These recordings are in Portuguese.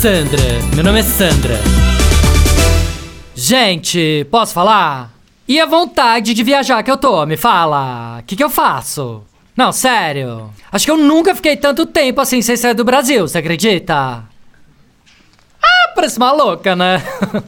Sandra, meu nome é Sandra. Gente, posso falar? E a vontade de viajar que eu tô, me fala. O que, que eu faço? Não, sério. Acho que eu nunca fiquei tanto tempo assim sem sair do Brasil, você acredita? Ah, parece uma louca, né?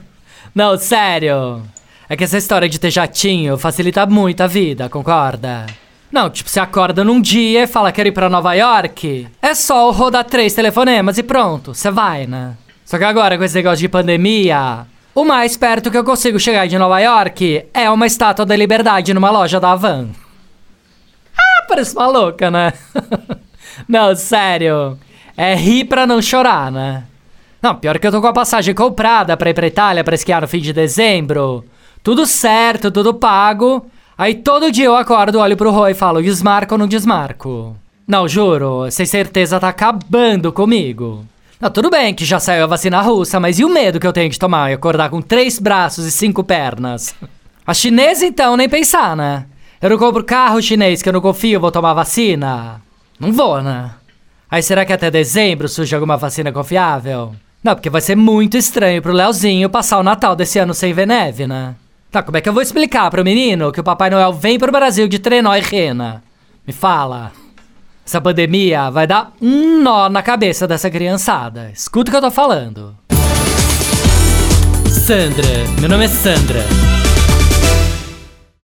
Não, sério. É que essa história de ter jatinho facilita muito a vida, concorda? Não, tipo, você acorda num dia e fala quero ir pra Nova York. É só rodar três telefonemas e pronto, você vai, né? Só que agora, com esse negócio de pandemia, o mais perto que eu consigo chegar de Nova York é uma estátua da liberdade numa loja da Havan. Ah, parece uma louca, né? não, sério. É rir pra não chorar, né? Não, pior que eu tô com a passagem comprada pra ir pra Itália pra esquiar no fim de dezembro. Tudo certo, tudo pago. Aí todo dia eu acordo, olho pro Roy e falo, desmarco ou não desmarco? Não, juro, sem certeza tá acabando comigo. Não, tudo bem que já saiu a vacina russa, mas e o medo que eu tenho de tomar e acordar com três braços e cinco pernas? A chinesa, então, nem pensar, né? Eu não compro carro chinês que eu não confio, vou tomar vacina? Não vou, né? Aí será que até dezembro surge alguma vacina confiável? Não, porque vai ser muito estranho pro Leozinho passar o Natal desse ano sem ver neve, né? Tá, como é que eu vou explicar pro menino que o Papai Noel vem pro Brasil de trenó e rena? Me fala. Essa pandemia vai dar um nó na cabeça dessa criançada. Escuta o que eu tô falando. Sandra, meu nome é Sandra.